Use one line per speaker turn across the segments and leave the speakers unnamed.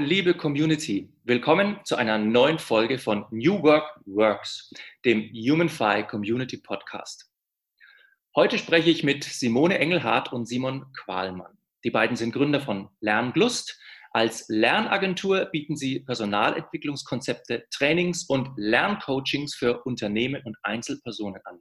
Liebe Community. Willkommen zu einer neuen Folge von New Work Works, dem HumanFi Community Podcast. Heute spreche ich mit Simone Engelhardt und Simon Qualmann. Die beiden sind Gründer von Lernglust. Als Lernagentur bieten sie Personalentwicklungskonzepte, Trainings und Lerncoachings für Unternehmen und Einzelpersonen an.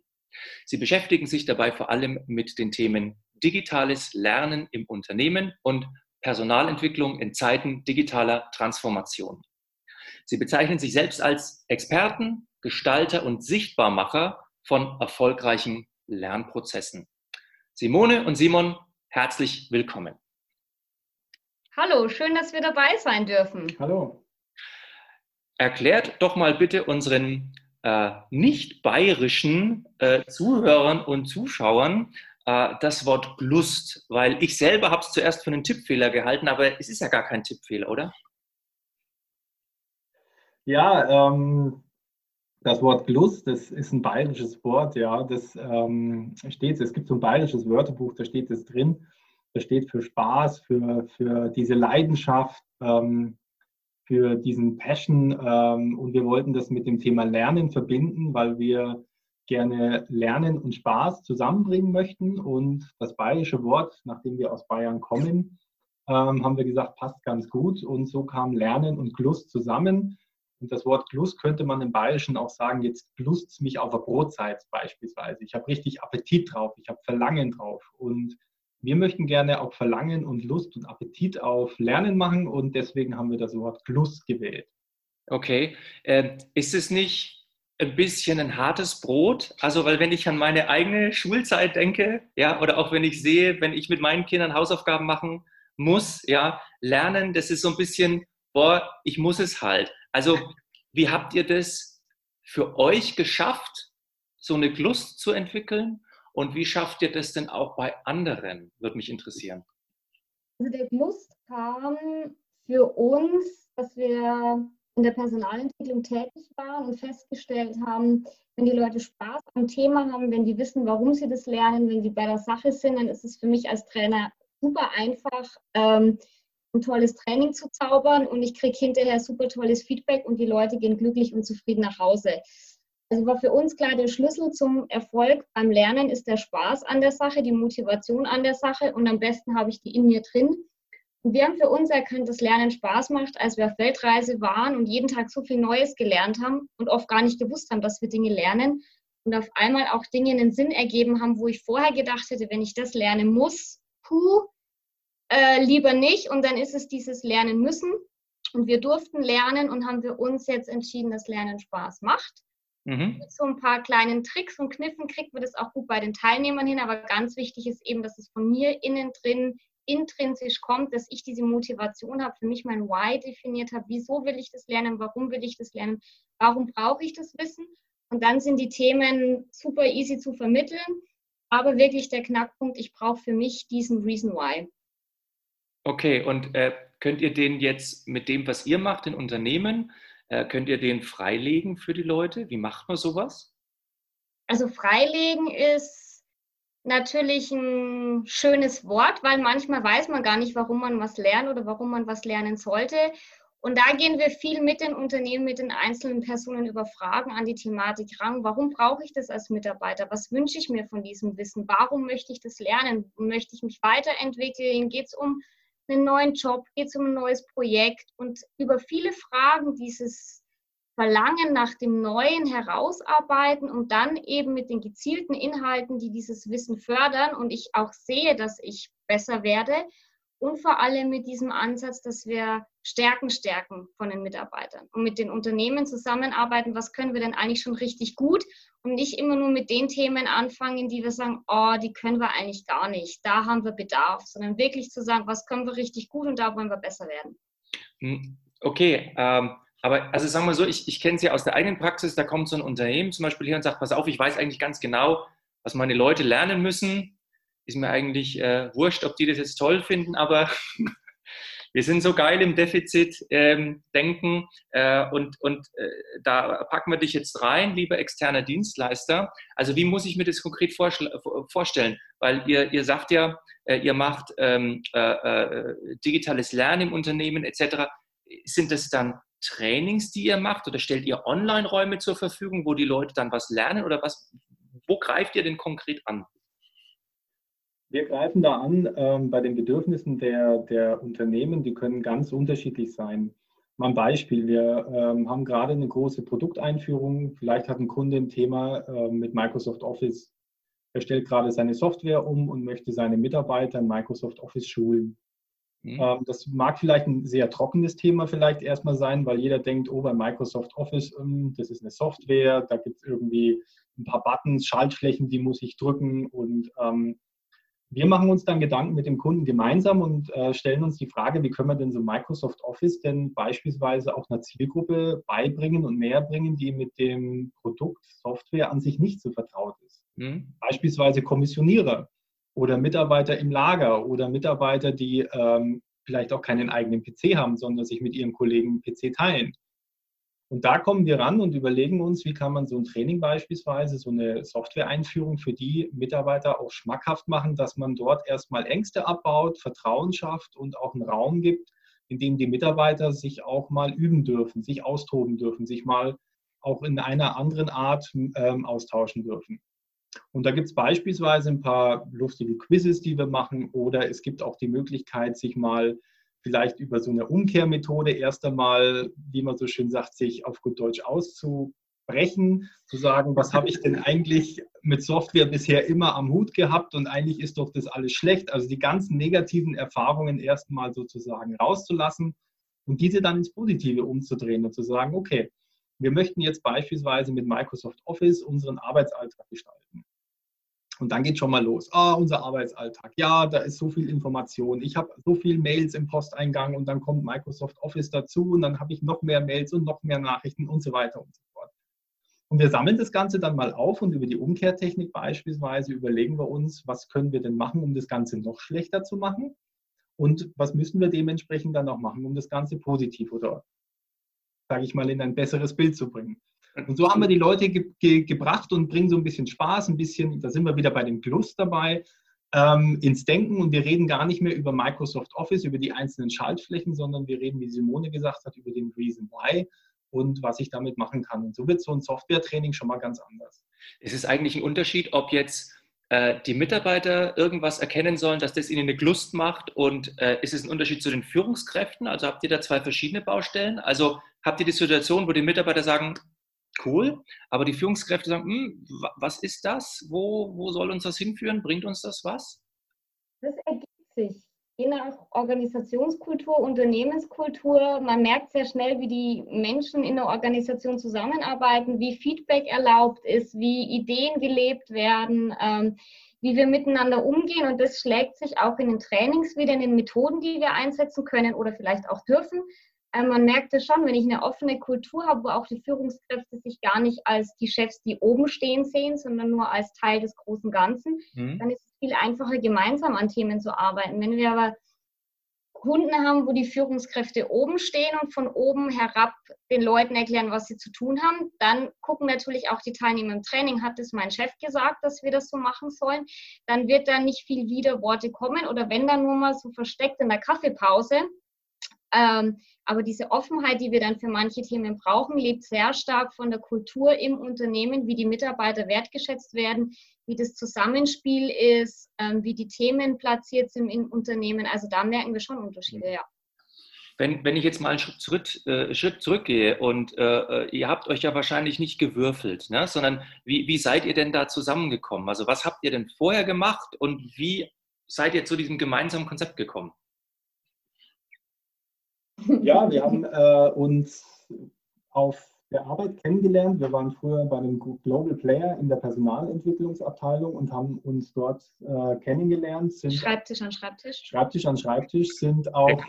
Sie beschäftigen sich dabei vor allem mit den Themen digitales Lernen im Unternehmen und Personalentwicklung in Zeiten digitaler Transformation. Sie bezeichnen sich selbst als Experten, Gestalter und Sichtbarmacher von erfolgreichen Lernprozessen. Simone und Simon, herzlich willkommen.
Hallo, schön, dass wir dabei sein dürfen.
Hallo. Erklärt doch mal bitte unseren äh, nicht bayerischen äh, Zuhörern und Zuschauern, äh, das Wort Glust, weil ich selber habe es zuerst für einen Tippfehler gehalten, aber es ist ja gar kein Tippfehler, oder?
Ja, ähm, das Wort Glust, das ist ein bayerisches Wort, ja, das ähm, steht, es gibt so ein bayerisches Wörterbuch, da steht es drin, das steht für Spaß, für, für diese Leidenschaft, ähm, für diesen Passion ähm, und wir wollten das mit dem Thema Lernen verbinden, weil wir gerne Lernen und Spaß zusammenbringen möchten. Und das bayerische Wort, nachdem wir aus Bayern kommen, ähm, haben wir gesagt, passt ganz gut. Und so kam Lernen und Glust zusammen. Und das Wort Glust könnte man im Bayerischen auch sagen, jetzt glust mich auf der Brotzeit beispielsweise. Ich habe richtig Appetit drauf, ich habe Verlangen drauf. Und wir möchten gerne auch Verlangen und Lust und Appetit auf Lernen machen und deswegen haben wir das Wort Glust gewählt.
Okay. Äh, ist es nicht ein bisschen ein hartes Brot. Also, weil wenn ich an meine eigene Schulzeit denke, ja, oder auch wenn ich sehe, wenn ich mit meinen Kindern Hausaufgaben machen muss, ja, lernen, das ist so ein bisschen, boah, ich muss es halt. Also, wie habt ihr das für euch geschafft, so eine Lust zu entwickeln? Und wie schafft ihr das denn auch bei anderen? Würde mich interessieren.
Also, der Lust kam für uns, dass wir in der Personalentwicklung tätig waren und festgestellt haben, wenn die Leute Spaß am Thema haben, wenn die wissen, warum sie das lernen, wenn sie bei der Sache sind, dann ist es für mich als Trainer super einfach, ähm, ein tolles Training zu zaubern und ich kriege hinterher super tolles Feedback und die Leute gehen glücklich und zufrieden nach Hause. Also war für uns klar, der Schlüssel zum Erfolg beim Lernen ist der Spaß an der Sache, die Motivation an der Sache und am besten habe ich die in mir drin und wir haben für uns erkannt, dass Lernen Spaß macht, als wir auf Weltreise waren und jeden Tag so viel Neues gelernt haben und oft gar nicht gewusst haben, dass wir Dinge lernen und auf einmal auch Dinge einen Sinn ergeben haben, wo ich vorher gedacht hätte, wenn ich das lernen muss, puh, äh, lieber nicht. Und dann ist es dieses Lernen müssen. Und wir durften lernen und haben für uns jetzt entschieden, dass Lernen Spaß macht. Mhm. Mit so ein paar kleinen Tricks und Kniffen kriegt man das auch gut bei den Teilnehmern hin, aber ganz wichtig ist eben, dass es von mir innen drin intrinsisch kommt, dass ich diese Motivation habe, für mich mein Why definiert habe, wieso will ich das lernen, warum will ich das lernen, warum brauche ich das Wissen. Und dann sind die Themen super easy zu vermitteln, aber wirklich der Knackpunkt, ich brauche für mich diesen Reason Why.
Okay, und äh, könnt ihr den jetzt mit dem, was ihr macht in Unternehmen, äh, könnt ihr den freilegen für die Leute? Wie macht man sowas?
Also freilegen ist natürlich ein schönes Wort, weil manchmal weiß man gar nicht, warum man was lernt oder warum man was lernen sollte. Und da gehen wir viel mit den Unternehmen, mit den einzelnen Personen über Fragen an die Thematik ran. Warum brauche ich das als Mitarbeiter? Was wünsche ich mir von diesem Wissen? Warum möchte ich das lernen? Möchte ich mich weiterentwickeln? Geht es um einen neuen Job? Geht es um ein neues Projekt? Und über viele Fragen dieses Verlangen nach dem Neuen herausarbeiten und dann eben mit den gezielten Inhalten, die dieses Wissen fördern. Und ich auch sehe, dass ich besser werde. Und vor allem mit diesem Ansatz, dass wir Stärken stärken von den Mitarbeitern und mit den Unternehmen zusammenarbeiten, was können wir denn eigentlich schon richtig gut? Und nicht immer nur mit den Themen anfangen, die wir sagen, oh, die können wir eigentlich gar nicht, da haben wir Bedarf, sondern wirklich zu sagen, was können wir richtig gut und da wollen wir besser werden.
Hm, okay, ähm, aber also sagen wir so, ich, ich kenne es ja aus der eigenen Praxis, da kommt so ein Unternehmen zum Beispiel hier und sagt, pass auf, ich weiß eigentlich ganz genau, was meine Leute lernen müssen. Ist mir eigentlich äh, wurscht, ob die das jetzt toll finden, aber wir sind so geil im Defizit-Denken ähm, äh, und, und äh, da packen wir dich jetzt rein, lieber externer Dienstleister. Also wie muss ich mir das konkret vorstellen? Weil ihr, ihr sagt ja, äh, ihr macht ähm, äh, äh, digitales Lernen im Unternehmen etc sind das dann Trainings, die ihr macht oder stellt ihr Online-Räume zur Verfügung, wo die Leute dann was lernen oder was, wo greift ihr denn konkret an?
Wir greifen da an ähm, bei den Bedürfnissen der, der Unternehmen, die können ganz unterschiedlich sein. Mal ein Beispiel, wir ähm, haben gerade eine große Produkteinführung, vielleicht hat ein Kunde ein Thema äh, mit Microsoft Office. Er stellt gerade seine Software um und möchte seine Mitarbeiter in Microsoft Office schulen. Mhm. Ähm, das mag vielleicht ein sehr trockenes Thema vielleicht erstmal sein, weil jeder denkt, oh, bei Microsoft Office, ähm, das ist eine Software, da gibt es irgendwie ein paar Buttons, Schaltflächen, die muss ich drücken und ähm, wir machen uns dann Gedanken mit dem Kunden gemeinsam und äh, stellen uns die Frage, wie können wir denn so Microsoft Office denn beispielsweise auch einer Zielgruppe beibringen und näher bringen, die mit dem Produkt Software an sich nicht so vertraut ist. Mhm. Beispielsweise Kommissionierer oder Mitarbeiter im Lager oder Mitarbeiter, die ähm, vielleicht auch keinen eigenen PC haben, sondern sich mit ihren Kollegen PC teilen. Und da kommen wir ran und überlegen uns, wie kann man so ein Training beispielsweise, so eine Software-Einführung für die Mitarbeiter auch schmackhaft machen, dass man dort erstmal Ängste abbaut, Vertrauen schafft und auch einen Raum gibt, in dem die Mitarbeiter sich auch mal üben dürfen, sich austoben dürfen, sich mal auch in einer anderen Art ähm, austauschen dürfen. Und da gibt es beispielsweise ein paar lustige Quizzes, die wir machen, oder es gibt auch die Möglichkeit, sich mal vielleicht über so eine Umkehrmethode erst einmal, wie man so schön sagt, sich auf gut Deutsch auszubrechen, zu sagen, was habe ich denn eigentlich mit Software bisher immer am Hut gehabt und eigentlich ist doch das alles schlecht. Also die ganzen negativen Erfahrungen erst mal sozusagen rauszulassen und diese dann ins Positive umzudrehen und zu sagen, okay, wir möchten jetzt beispielsweise mit Microsoft Office unseren Arbeitsalltag gestalten. Und dann geht schon mal los. Ah, unser Arbeitsalltag. Ja, da ist so viel Information. Ich habe so viele Mails im Posteingang und dann kommt Microsoft Office dazu und dann habe ich noch mehr Mails und noch mehr Nachrichten und so weiter und so fort. Und wir sammeln das Ganze dann mal auf und über die Umkehrtechnik beispielsweise überlegen wir uns, was können wir denn machen, um das Ganze noch schlechter zu machen und was müssen wir dementsprechend dann auch machen, um das Ganze positiv oder, sage ich mal, in ein besseres Bild zu bringen. Und so haben wir die Leute ge ge gebracht und bringen so ein bisschen Spaß, ein bisschen, da sind wir wieder bei dem Plus dabei, ähm, ins Denken und wir reden gar nicht mehr über Microsoft Office, über die einzelnen Schaltflächen, sondern wir reden, wie Simone gesagt hat, über den Reason Why und was ich damit machen kann. Und so wird so ein Software-Training schon mal ganz anders.
Es ist eigentlich ein Unterschied, ob jetzt äh, die Mitarbeiter irgendwas erkennen sollen, dass das ihnen eine Lust macht und äh, ist es ein Unterschied zu den Führungskräften? Also habt ihr da zwei verschiedene Baustellen? Also habt ihr die Situation, wo die Mitarbeiter sagen, cool. Aber die Führungskräfte sagen, hm, was ist das? Wo, wo soll uns das hinführen? Bringt uns das was?
Das ergibt sich. Je nach Organisationskultur, Unternehmenskultur, man merkt sehr schnell, wie die Menschen in der Organisation zusammenarbeiten, wie Feedback erlaubt ist, wie Ideen gelebt werden, ähm, wie wir miteinander umgehen. Und das schlägt sich auch in den Trainings wieder, in den Methoden, die wir einsetzen können oder vielleicht auch dürfen. Äh, man merkt es schon, wenn ich eine offene Kultur habe, wo auch die Führungskräfte sich gar nicht als die Chefs, die oben stehen, sehen, sondern nur als Teil des großen Ganzen, mhm. dann ist es viel einfacher, gemeinsam an Themen zu arbeiten. Wenn wir aber Kunden haben, wo die Führungskräfte oben stehen und von oben herab den Leuten erklären, was sie zu tun haben, dann gucken natürlich auch die Teilnehmer im Training, hat es mein Chef gesagt, dass wir das so machen sollen, dann wird da nicht viel Widerworte kommen oder wenn dann nur mal so versteckt in der Kaffeepause, ähm, aber diese Offenheit, die wir dann für manche Themen brauchen, lebt sehr stark von der Kultur im Unternehmen, wie die Mitarbeiter wertgeschätzt werden, wie das Zusammenspiel ist, ähm, wie die Themen platziert sind im Unternehmen. Also da merken wir schon Unterschiede, ja.
Wenn, wenn ich jetzt mal einen Schritt, zurück, äh, Schritt zurückgehe und äh, äh, ihr habt euch ja wahrscheinlich nicht gewürfelt, ne? sondern wie, wie seid ihr denn da zusammengekommen? Also was habt ihr denn vorher gemacht und wie seid ihr zu diesem gemeinsamen Konzept gekommen?
Ja, wir haben äh, uns auf der Arbeit kennengelernt. Wir waren früher bei einem Global Player in der Personalentwicklungsabteilung und haben uns dort äh, kennengelernt.
Sind Schreibtisch an Schreibtisch.
Schreibtisch an Schreibtisch sind auch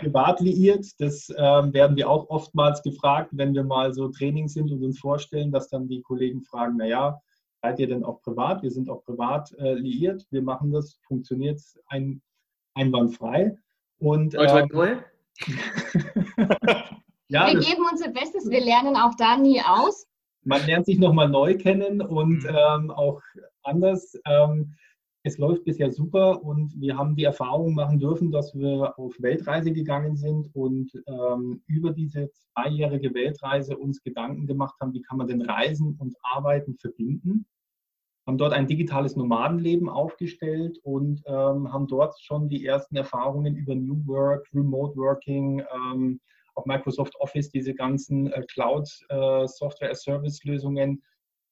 privat liiert. Das äh, werden wir auch oftmals gefragt, wenn wir mal so Training sind und uns vorstellen, dass dann die Kollegen fragen, naja, seid ihr denn auch privat? Wir sind auch privat äh, liiert. Wir machen das, funktioniert ein, einwandfrei. Und,
ähm,
ja, wir geben unser Bestes, wir lernen auch da nie aus.
Man lernt sich nochmal neu kennen und mhm. ähm, auch anders. Ähm, es läuft bisher super und wir haben die Erfahrung machen dürfen, dass wir auf Weltreise gegangen sind und ähm, über diese zweijährige Weltreise uns Gedanken gemacht haben, wie kann man denn Reisen und Arbeiten verbinden. Haben dort ein digitales Nomadenleben aufgestellt und ähm, haben dort schon die ersten Erfahrungen über New Work, Remote Working, ähm, auch Microsoft Office, diese ganzen äh, Cloud äh,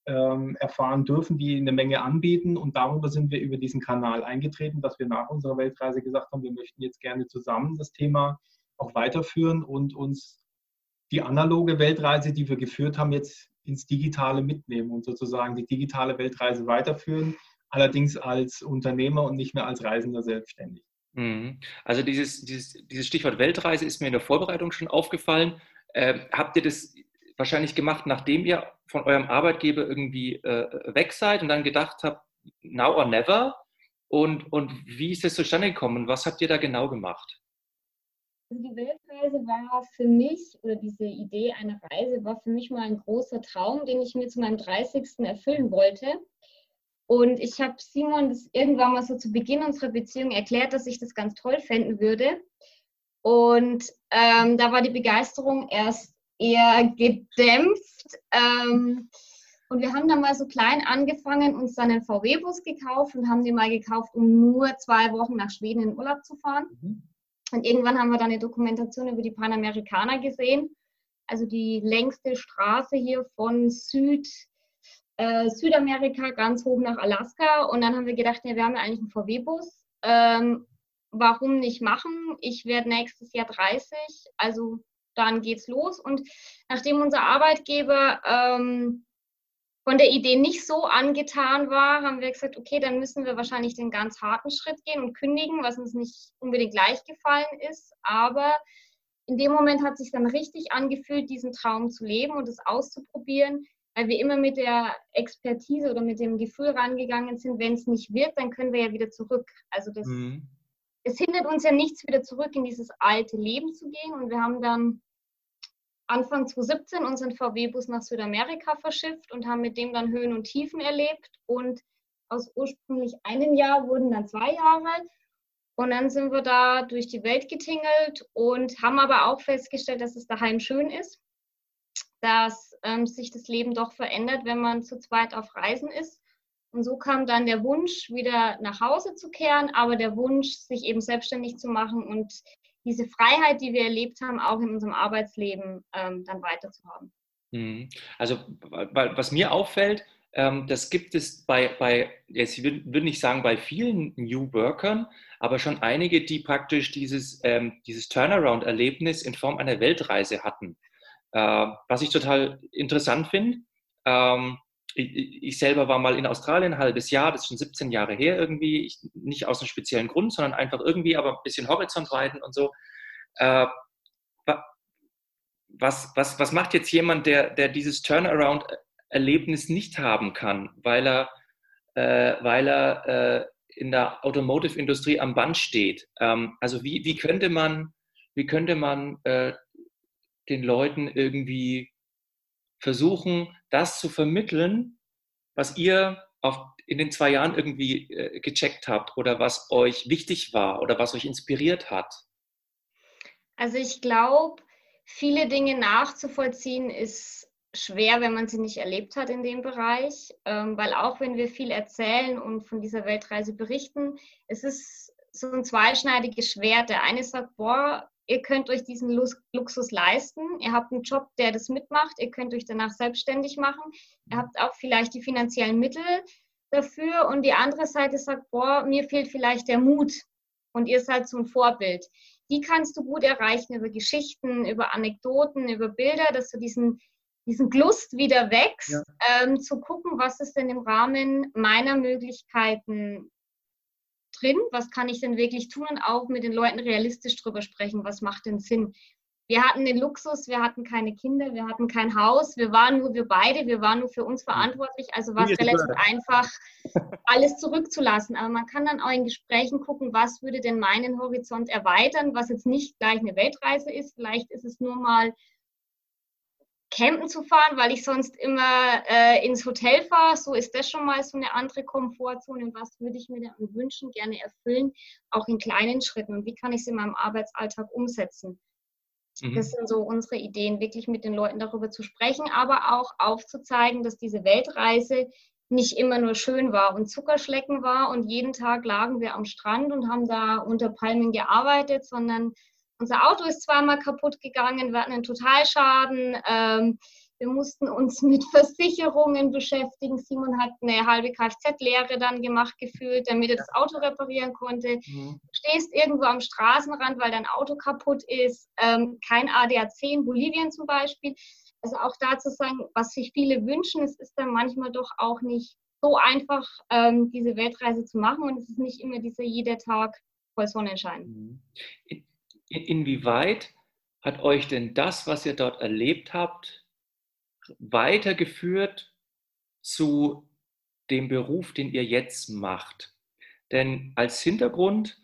ähm, erfahren dürfen, die eine Menge anbieten. Und darüber sind wir über diesen Kanal eingetreten, dass wir nach unserer Weltreise gesagt haben, wir möchten jetzt gerne zusammen das Thema auch weiterführen und uns die analoge Weltreise, die wir geführt haben, jetzt ins Digitale mitnehmen und sozusagen die digitale Weltreise weiterführen, allerdings als Unternehmer und nicht mehr als Reisender selbstständig.
Mhm. Also dieses, dieses, dieses Stichwort Weltreise ist mir in der Vorbereitung schon aufgefallen. Ähm, habt ihr das wahrscheinlich gemacht, nachdem ihr von eurem Arbeitgeber irgendwie äh, weg seid und dann gedacht habt, now or never? Und, und wie ist das zustande gekommen? Was habt ihr da genau gemacht?
Also die Weltreise war für mich, oder diese Idee einer Reise war für mich mal ein großer Traum, den ich mir zu meinem 30. erfüllen wollte. Und ich habe Simon das irgendwann mal so zu Beginn unserer Beziehung erklärt, dass ich das ganz toll fänden würde. Und ähm, da war die Begeisterung erst eher gedämpft. Ähm, und wir haben dann mal so klein angefangen, uns dann einen VW-Bus gekauft und haben den mal gekauft, um nur zwei Wochen nach Schweden in Urlaub zu fahren. Mhm. Und irgendwann haben wir dann eine Dokumentation über die Panamerikaner gesehen, also die längste Straße hier von Süd, äh, Südamerika ganz hoch nach Alaska. Und dann haben wir gedacht, ja, wir haben ja eigentlich einen VW-Bus. Ähm, warum nicht machen? Ich werde nächstes Jahr 30, also dann geht's los. Und nachdem unser Arbeitgeber ähm, von der Idee nicht so angetan war, haben wir gesagt, okay, dann müssen wir wahrscheinlich den ganz harten Schritt gehen und kündigen, was uns nicht unbedingt leicht gefallen ist. Aber in dem Moment hat sich dann richtig angefühlt, diesen Traum zu leben und es auszuprobieren, weil wir immer mit der Expertise oder mit dem Gefühl rangegangen sind, wenn es nicht wird, dann können wir ja wieder zurück. Also das, mhm. es hindert uns ja nichts, wieder zurück in dieses alte Leben zu gehen. Und wir haben dann Anfang 2017 unseren VW-Bus nach Südamerika verschifft und haben mit dem dann Höhen und Tiefen erlebt. Und aus ursprünglich einem Jahr wurden dann zwei Jahre. Und dann sind wir da durch die Welt getingelt und haben aber auch festgestellt, dass es daheim schön ist, dass ähm, sich das Leben doch verändert, wenn man zu zweit auf Reisen ist. Und so kam dann der Wunsch, wieder nach Hause zu kehren, aber der Wunsch, sich eben selbstständig zu machen und diese Freiheit, die wir erlebt haben, auch in unserem Arbeitsleben ähm, dann weiterzuhaben.
Mhm. Also was mir auffällt, ähm, das gibt es bei, bei jetzt würde nicht sagen bei vielen New Workern, aber schon einige, die praktisch dieses, ähm, dieses Turnaround-Erlebnis in Form einer Weltreise hatten. Äh, was ich total interessant finde. Ähm, ich, ich, selber war mal in Australien ein halbes Jahr, das ist schon 17 Jahre her irgendwie, ich, nicht aus einem speziellen Grund, sondern einfach irgendwie, aber ein bisschen Horizont weiten und so. Äh, was, was, was macht jetzt jemand, der, der dieses Turnaround-Erlebnis nicht haben kann, weil er, äh, weil er äh, in der Automotive-Industrie am Band steht? Ähm, also wie, wie könnte man, wie könnte man äh, den Leuten irgendwie versuchen, das zu vermitteln, was ihr auf, in den zwei Jahren irgendwie äh, gecheckt habt oder was euch wichtig war oder was euch inspiriert hat?
Also ich glaube, viele Dinge nachzuvollziehen ist schwer, wenn man sie nicht erlebt hat in dem Bereich, ähm, weil auch wenn wir viel erzählen und von dieser Weltreise berichten, es ist so ein zweischneidiges Schwert. Der eine sagt, boah, ihr könnt euch diesen Luxus leisten. Ihr habt einen Job, der das mitmacht. Ihr könnt euch danach selbstständig machen. Ihr habt auch vielleicht die finanziellen Mittel dafür. Und die andere Seite sagt, boah, mir fehlt vielleicht der Mut. Und ihr seid so ein Vorbild. Die kannst du gut erreichen über Geschichten, über Anekdoten, über Bilder, dass du diesen, diesen Glust wieder wächst, ja. ähm, zu gucken, was ist denn im Rahmen meiner Möglichkeiten drin, was kann ich denn wirklich tun? Und auch mit den Leuten realistisch drüber sprechen, was macht denn Sinn. Wir hatten den Luxus, wir hatten keine Kinder, wir hatten kein Haus, wir waren nur wir beide, wir waren nur für uns verantwortlich, also war es relativ einfach, alles zurückzulassen. Aber man kann dann auch in Gesprächen gucken, was würde denn meinen Horizont erweitern, was jetzt nicht gleich eine Weltreise ist, vielleicht ist es nur mal campen zu fahren, weil ich sonst immer äh, ins Hotel fahre. So ist das schon mal so eine andere Komfortzone. Und was würde ich mir da wünschen, gerne erfüllen, auch in kleinen Schritten? Und wie kann ich es in meinem Arbeitsalltag umsetzen? Mhm. Das sind so unsere Ideen, wirklich mit den Leuten darüber zu sprechen, aber auch aufzuzeigen, dass diese Weltreise nicht immer nur schön war und Zuckerschlecken war und jeden Tag lagen wir am Strand und haben da unter Palmen gearbeitet, sondern unser Auto ist zweimal kaputt gegangen, wir hatten einen Totalschaden. Ähm, wir mussten uns mit Versicherungen beschäftigen. Simon hat eine halbe Kfz-Lehre dann gemacht, gefühlt, damit er das Auto reparieren konnte. Mhm. Du stehst irgendwo am Straßenrand, weil dein Auto kaputt ist. Ähm, kein ADAC in Bolivien zum Beispiel. Also auch da zu sagen, was sich viele wünschen, es ist dann manchmal doch auch nicht so einfach, ähm, diese Weltreise zu machen und es ist nicht immer dieser jeder Tag voll Sonnenschein.
Mhm. In, inwieweit hat euch denn das, was ihr dort erlebt habt, weitergeführt zu dem Beruf, den ihr jetzt macht? Denn als Hintergrund,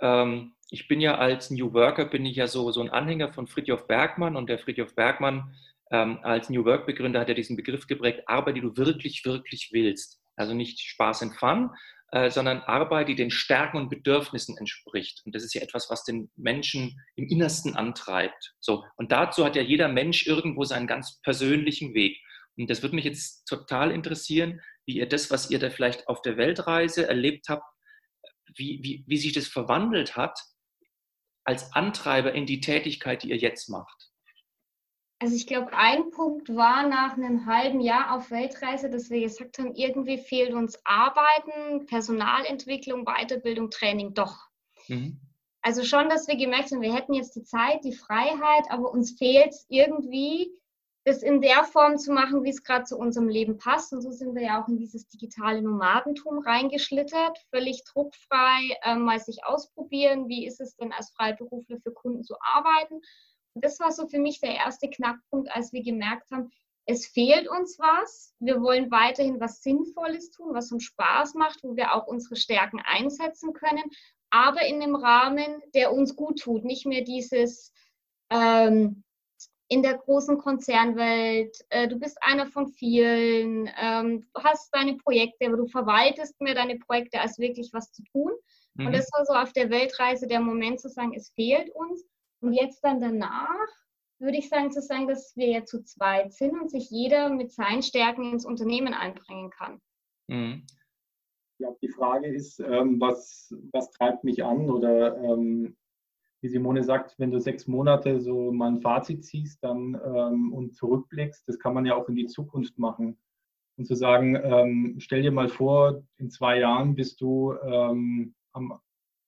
ähm, ich bin ja als New Worker, bin ich ja so, so ein Anhänger von Friedhof Bergmann und der Friedhof Bergmann ähm, als New Work Begründer hat er diesen Begriff geprägt, Arbeit, die du wirklich, wirklich willst. Also nicht Spaß und Fun, äh, sondern Arbeit, die den Stärken und Bedürfnissen entspricht. Und das ist ja etwas, was den Menschen im Innersten antreibt. So. Und dazu hat ja jeder Mensch irgendwo seinen ganz persönlichen Weg. Und das würde mich jetzt total interessieren, wie ihr das, was ihr da vielleicht auf der Weltreise erlebt habt, wie, wie, wie sich das verwandelt hat als Antreiber in die Tätigkeit, die ihr jetzt macht.
Also ich glaube, ein Punkt war nach einem halben Jahr auf Weltreise, dass wir gesagt haben, irgendwie fehlt uns Arbeiten, Personalentwicklung, Weiterbildung, Training doch. Mhm. Also schon, dass wir gemerkt haben, wir hätten jetzt die Zeit, die Freiheit, aber uns fehlt es irgendwie, das in der Form zu machen, wie es gerade zu unserem Leben passt. Und so sind wir ja auch in dieses digitale Nomadentum reingeschlittert, völlig druckfrei, äh, mal sich ausprobieren, wie ist es denn als Freiberufler für Kunden zu arbeiten das war so für mich der erste Knackpunkt, als wir gemerkt haben, es fehlt uns was. Wir wollen weiterhin was Sinnvolles tun, was uns Spaß macht, wo wir auch unsere Stärken einsetzen können, aber in einem Rahmen, der uns gut tut. Nicht mehr dieses ähm, in der großen Konzernwelt, äh, du bist einer von vielen, ähm, du hast deine Projekte, aber du verwaltest mehr deine Projekte, als wirklich was zu tun. Mhm. Und das war so auf der Weltreise der Moment zu sagen, es fehlt uns. Und jetzt dann danach würde ich sagen, zu sagen, dass wir ja zu zweit sind und sich jeder mit seinen Stärken ins Unternehmen einbringen kann.
Mhm. Ich glaube, die Frage ist, ähm, was, was treibt mich an? Oder ähm, wie Simone sagt, wenn du sechs Monate so mal ein Fazit ziehst dann, ähm, und zurückblickst, das kann man ja auch in die Zukunft machen. Und zu sagen, ähm, stell dir mal vor, in zwei Jahren bist du ähm, am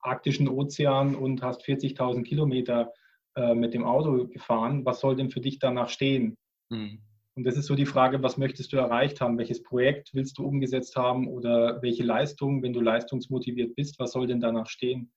arktischen Ozean und hast 40.000 Kilometer äh, mit dem Auto gefahren. Was soll denn für dich danach stehen? Mhm. Und das ist so die Frage, was möchtest du erreicht haben? Welches Projekt willst du umgesetzt haben oder welche Leistung, wenn du leistungsmotiviert bist, was soll denn danach stehen?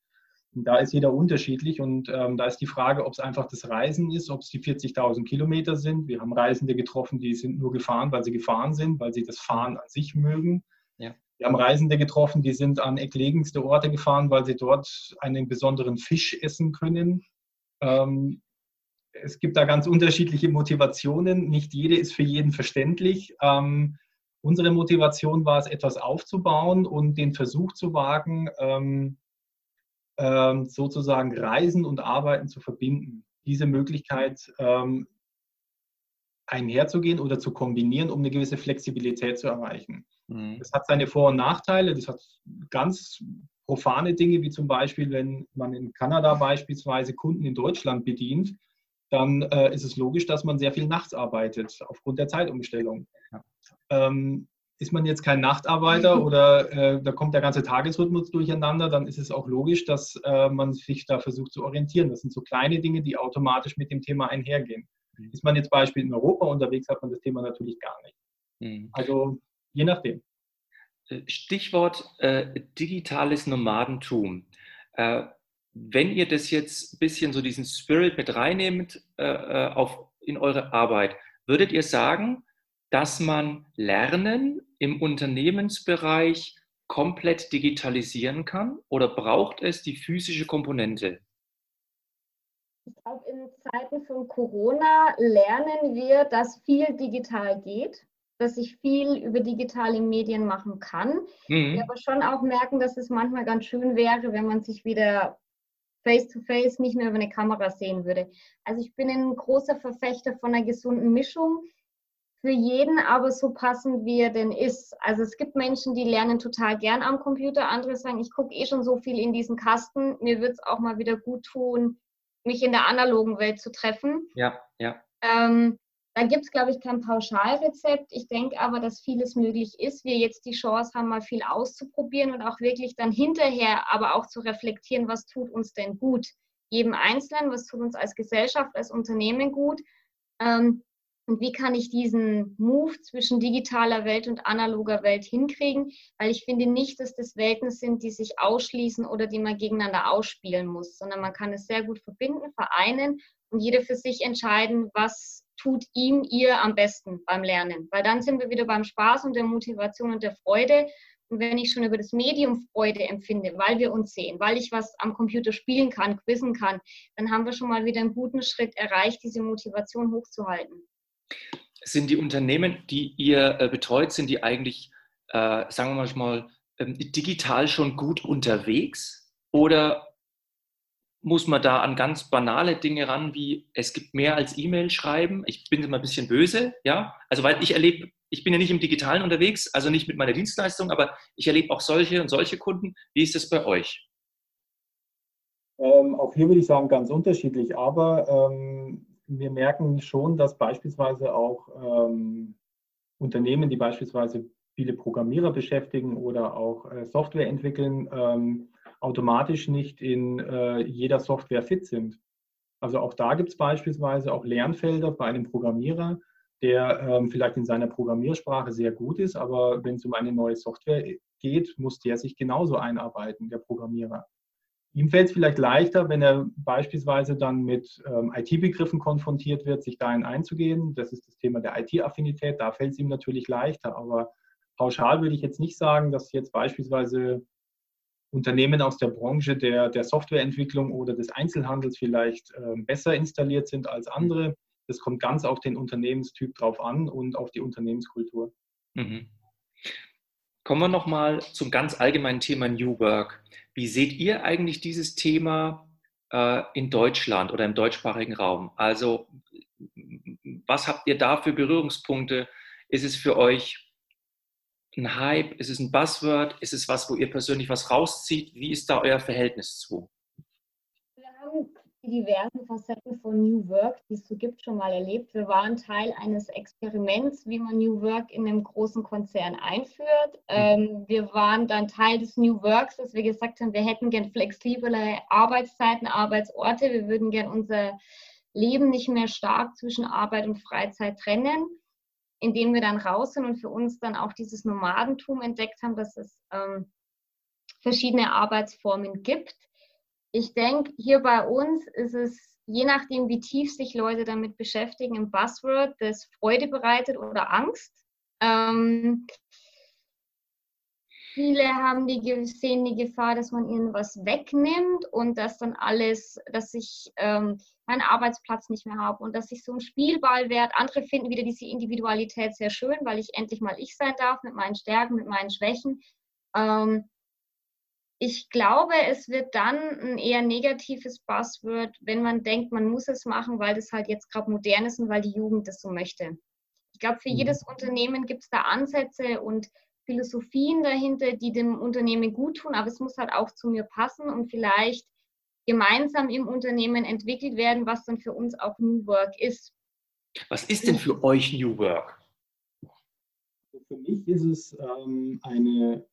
Und da ist jeder unterschiedlich und ähm, da ist die Frage, ob es einfach das Reisen ist, ob es die 40.000 Kilometer sind. Wir haben Reisende getroffen, die sind nur gefahren, weil sie gefahren sind, weil sie das Fahren an sich mögen. Ja. Wir haben Reisende getroffen, die sind an entlegenste Orte gefahren, weil sie dort einen besonderen Fisch essen können. Ähm, es gibt da ganz unterschiedliche Motivationen. Nicht jede ist für jeden verständlich. Ähm, unsere Motivation war es, etwas aufzubauen und den Versuch zu wagen, ähm, ähm, sozusagen Reisen und Arbeiten zu verbinden. Diese Möglichkeit ähm, einherzugehen oder zu kombinieren, um eine gewisse Flexibilität zu erreichen. Mhm. Das hat seine Vor- und Nachteile. Das hat ganz profane Dinge, wie zum Beispiel, wenn man in Kanada beispielsweise Kunden in Deutschland bedient, dann äh, ist es logisch, dass man sehr viel nachts arbeitet, aufgrund der Zeitumstellung. Ähm, ist man jetzt kein Nachtarbeiter oder äh, da kommt der ganze Tagesrhythmus durcheinander, dann ist es auch logisch, dass äh, man sich da versucht zu orientieren. Das sind so kleine Dinge, die automatisch mit dem Thema einhergehen. Mhm. Ist man jetzt Beispiel in Europa unterwegs, hat man das Thema natürlich gar nicht. Mhm. Also je nachdem.
Stichwort äh, digitales Nomadentum. Äh, wenn ihr das jetzt ein bisschen so diesen Spirit mit reinnehmt äh, äh, auf, in eure Arbeit, würdet ihr sagen, dass man Lernen im Unternehmensbereich komplett digitalisieren kann oder braucht es die physische Komponente?
Ich glaube, in Zeiten von Corona lernen wir, dass viel digital geht, dass ich viel über digitale Medien machen kann. Mhm. Wir aber schon auch merken, dass es manchmal ganz schön wäre, wenn man sich wieder face-to-face -face nicht mehr über eine Kamera sehen würde. Also ich bin ein großer Verfechter von einer gesunden Mischung. Für jeden aber so passend, wie er denn ist. Also es gibt Menschen, die lernen total gern am Computer. Andere sagen, ich gucke eh schon so viel in diesen Kasten. Mir wird es auch mal wieder gut tun, mich in der analogen Welt zu treffen.
Ja, ja.
Ähm, da gibt es, glaube ich, kein Pauschalrezept. Ich denke aber, dass vieles möglich ist. Wir jetzt die Chance haben, mal viel auszuprobieren und auch wirklich dann hinterher aber auch zu reflektieren, was tut uns denn gut? Jedem Einzelnen, was tut uns als Gesellschaft, als Unternehmen gut? Ähm, und wie kann ich diesen Move zwischen digitaler Welt und analoger Welt hinkriegen? Weil ich finde nicht, dass das Welten sind, die sich ausschließen oder die man gegeneinander ausspielen muss, sondern man kann es sehr gut verbinden, vereinen und jeder für sich entscheiden, was tut ihm, ihr am besten beim Lernen. Weil dann sind wir wieder beim Spaß und der Motivation und der Freude. Und wenn ich schon über das Medium Freude empfinde, weil wir uns sehen, weil ich was am Computer spielen kann, quizzen kann, dann haben wir schon mal wieder einen guten Schritt erreicht, diese Motivation hochzuhalten.
Sind die Unternehmen, die ihr äh, betreut, sind die eigentlich, äh, sagen wir mal, äh, digital schon gut unterwegs? Oder muss man da an ganz banale Dinge ran, wie es gibt mehr als E-Mail schreiben. Ich bin immer ein bisschen böse, ja. Also weil ich erlebe, ich bin ja nicht im Digitalen unterwegs, also nicht mit meiner Dienstleistung, aber ich erlebe auch solche und solche Kunden. Wie ist es bei euch?
Ähm, auch hier würde ich sagen, ganz unterschiedlich, aber ähm, wir merken schon, dass beispielsweise auch ähm, Unternehmen, die beispielsweise viele Programmierer beschäftigen oder auch äh, Software entwickeln, ähm, automatisch nicht in äh, jeder Software fit sind. Also auch da gibt es beispielsweise auch Lernfelder bei einem Programmierer, der ähm, vielleicht in seiner Programmiersprache sehr gut ist, aber wenn es um eine neue Software geht, muss der sich genauso einarbeiten, der Programmierer. Ihm fällt es vielleicht leichter, wenn er beispielsweise dann mit ähm, IT-Begriffen konfrontiert wird, sich dahin einzugehen. Das ist das Thema der IT-Affinität. Da fällt es ihm natürlich leichter. Aber pauschal würde ich jetzt nicht sagen, dass jetzt beispielsweise Unternehmen aus der Branche der, der Softwareentwicklung oder des Einzelhandels vielleicht äh, besser installiert sind als andere. Das kommt ganz auf den Unternehmenstyp drauf an und auf die Unternehmenskultur. Mhm.
Kommen wir nochmal zum ganz allgemeinen Thema New Work. Wie seht ihr eigentlich dieses Thema äh, in Deutschland oder im deutschsprachigen Raum? Also was habt ihr da für Berührungspunkte? Ist es für euch ein Hype? Ist es ein Buzzword? Ist es was, wo ihr persönlich was rauszieht? Wie ist da euer Verhältnis zu?
Wir haben die diversen Facetten von New Work, die es so gibt, schon mal erlebt. Wir waren Teil eines Experiments, wie man New Work in einem großen Konzern einführt. Mhm. Ähm, wir waren dann Teil des New Works, dass wir gesagt haben, wir hätten gern flexible Arbeitszeiten, Arbeitsorte. Wir würden gern unser Leben nicht mehr stark zwischen Arbeit und Freizeit trennen indem wir dann raus sind und für uns dann auch dieses Nomadentum entdeckt haben, dass es ähm, verschiedene Arbeitsformen gibt. Ich denke, hier bei uns ist es, je nachdem, wie tief sich Leute damit beschäftigen, ein Buzzword, das Freude bereitet oder Angst. Ähm, Viele haben die sehen die Gefahr, dass man ihnen was wegnimmt und dass dann alles, dass ich ähm, meinen Arbeitsplatz nicht mehr habe und dass ich so ein Spielball werde. Andere finden wieder diese Individualität sehr schön, weil ich endlich mal ich sein darf mit meinen Stärken, mit meinen Schwächen. Ähm, ich glaube, es wird dann ein eher negatives Buzzword, wenn man denkt, man muss es machen, weil das halt jetzt gerade modern ist und weil die Jugend das so möchte. Ich glaube, für mhm. jedes Unternehmen gibt es da Ansätze und Philosophien dahinter, die dem Unternehmen gut tun, aber es muss halt auch zu mir passen und vielleicht gemeinsam im Unternehmen entwickelt werden, was dann für uns auch New Work ist.
Was ist denn für euch New Work?
Für mich ist es ähm, eine,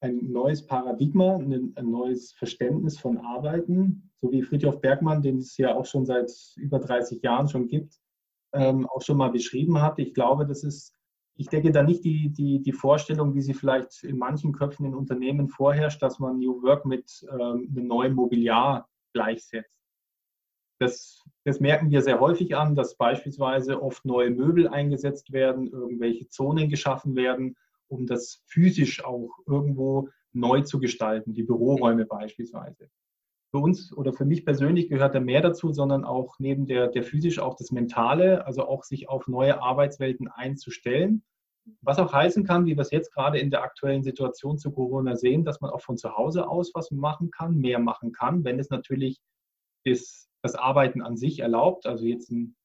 ein neues Paradigma, ein, ein, neues Verständnis von Arbeiten, so wie Friedhof Bergmann, den es ja auch schon seit über 30 Jahren schon gibt, ähm, auch schon mal beschrieben hat. Ich glaube, das ist ich denke da nicht die, die, die Vorstellung, wie sie vielleicht in manchen Köpfen in Unternehmen vorherrscht, dass man New Work mit ähm, einem neuen Mobiliar gleichsetzt. Das, das merken wir sehr häufig an, dass beispielsweise oft neue Möbel eingesetzt werden, irgendwelche Zonen geschaffen werden, um das physisch auch irgendwo neu zu gestalten, die Büroräume beispielsweise. Für uns oder für mich persönlich gehört da mehr dazu, sondern auch neben der, der physisch auch das Mentale, also auch sich auf neue Arbeitswelten einzustellen. Was auch heißen kann, wie wir es jetzt gerade in der aktuellen Situation zu Corona sehen, dass man auch von zu Hause aus was machen kann, mehr machen kann, wenn es natürlich ist, das Arbeiten an sich erlaubt. Also jetzt ein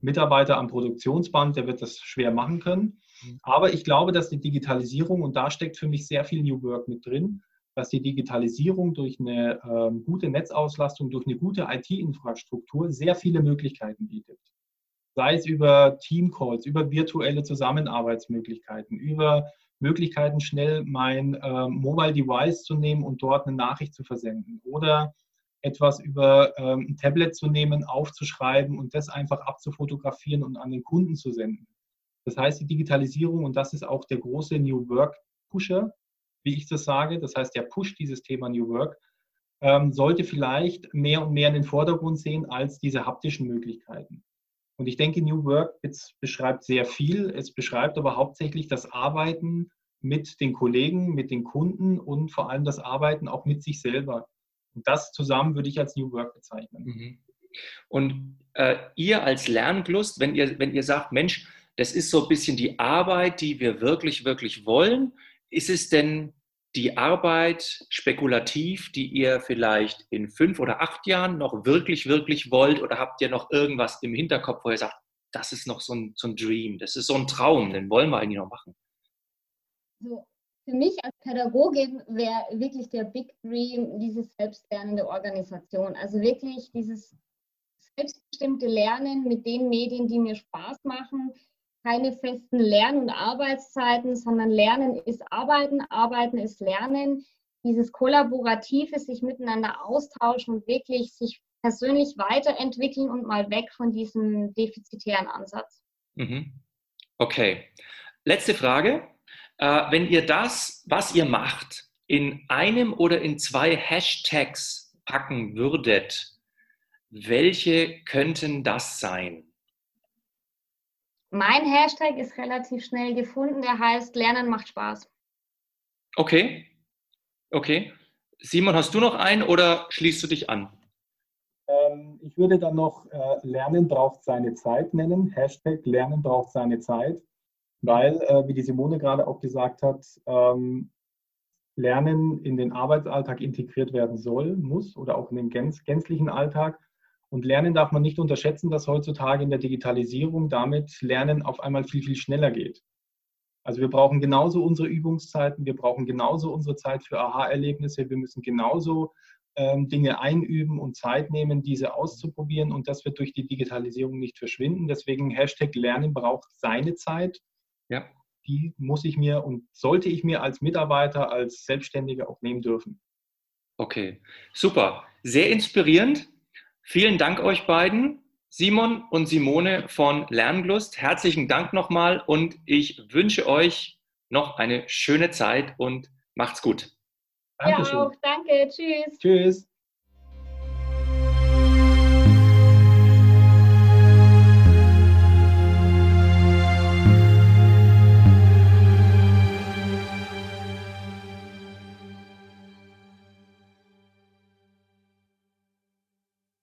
Mitarbeiter am Produktionsband, der wird das schwer machen können. Mhm. Aber ich glaube, dass die Digitalisierung, und da steckt für mich sehr viel New Work mit drin, dass die Digitalisierung durch eine ähm, gute Netzauslastung, durch eine gute IT-Infrastruktur sehr viele Möglichkeiten bietet. Sei es über Teamcalls, über virtuelle Zusammenarbeitsmöglichkeiten, über Möglichkeiten, schnell mein ähm, Mobile Device zu nehmen und dort eine Nachricht zu versenden oder etwas über ähm, ein Tablet zu nehmen, aufzuschreiben und das einfach abzufotografieren und an den Kunden zu senden. Das heißt, die Digitalisierung, und das ist auch der große New Work Pusher, wie ich das sage, das heißt, der pusht dieses Thema New Work, ähm, sollte vielleicht mehr und mehr in den Vordergrund sehen als diese haptischen Möglichkeiten. Und ich denke, New Work beschreibt sehr viel. Es beschreibt aber hauptsächlich das Arbeiten mit den Kollegen, mit den Kunden und vor allem das Arbeiten auch mit sich selber. Und das zusammen würde ich als New Work bezeichnen. Mhm.
Und äh, ihr als Lernlust, wenn ihr, wenn ihr sagt, Mensch, das ist so ein bisschen die Arbeit, die wir wirklich, wirklich wollen, ist es denn die Arbeit spekulativ, die ihr vielleicht in fünf oder acht Jahren noch wirklich, wirklich wollt? Oder habt ihr noch irgendwas im Hinterkopf, wo ihr sagt, das ist noch so ein, so ein Dream, das ist so ein Traum, den wollen wir eigentlich noch machen?
So, für mich als Pädagogin wäre wirklich der Big Dream diese selbstlernende Organisation. Also wirklich dieses selbstbestimmte Lernen mit den Medien, die mir Spaß machen, keine festen Lern- und Arbeitszeiten, sondern Lernen ist Arbeiten, Arbeiten ist Lernen. Dieses kollaborative, sich miteinander austauschen und wirklich sich persönlich weiterentwickeln und mal weg von diesem defizitären Ansatz.
Mhm. Okay. Letzte Frage. Äh, wenn ihr das, was ihr macht, in einem oder in zwei Hashtags packen würdet, welche könnten das sein?
Mein Hashtag ist relativ schnell gefunden, der heißt Lernen macht Spaß.
Okay, okay. Simon, hast du noch einen oder schließt du dich an?
Ähm, ich würde dann noch äh, Lernen braucht seine Zeit nennen. Hashtag Lernen braucht seine Zeit, weil, äh, wie die Simone gerade auch gesagt hat, ähm, Lernen in den Arbeitsalltag integriert werden soll, muss oder auch in den gänz gänzlichen Alltag. Und Lernen darf man nicht unterschätzen, dass heutzutage in der Digitalisierung damit Lernen auf einmal viel, viel schneller geht. Also wir brauchen genauso unsere Übungszeiten, wir brauchen genauso unsere Zeit für Aha-Erlebnisse, wir müssen genauso ähm, Dinge einüben und Zeit nehmen, diese auszuprobieren. Und das wird durch die Digitalisierung nicht verschwinden. Deswegen Hashtag Lernen braucht seine Zeit. Ja. Die muss ich mir und sollte ich mir als Mitarbeiter, als Selbstständiger auch nehmen dürfen.
Okay, super. Sehr inspirierend. Vielen Dank euch beiden, Simon und Simone von Lernglust. Herzlichen Dank nochmal und ich wünsche euch noch eine schöne Zeit und macht's gut.
Dankeschön. Ja, auch. Danke. Tschüss.
Tschüss.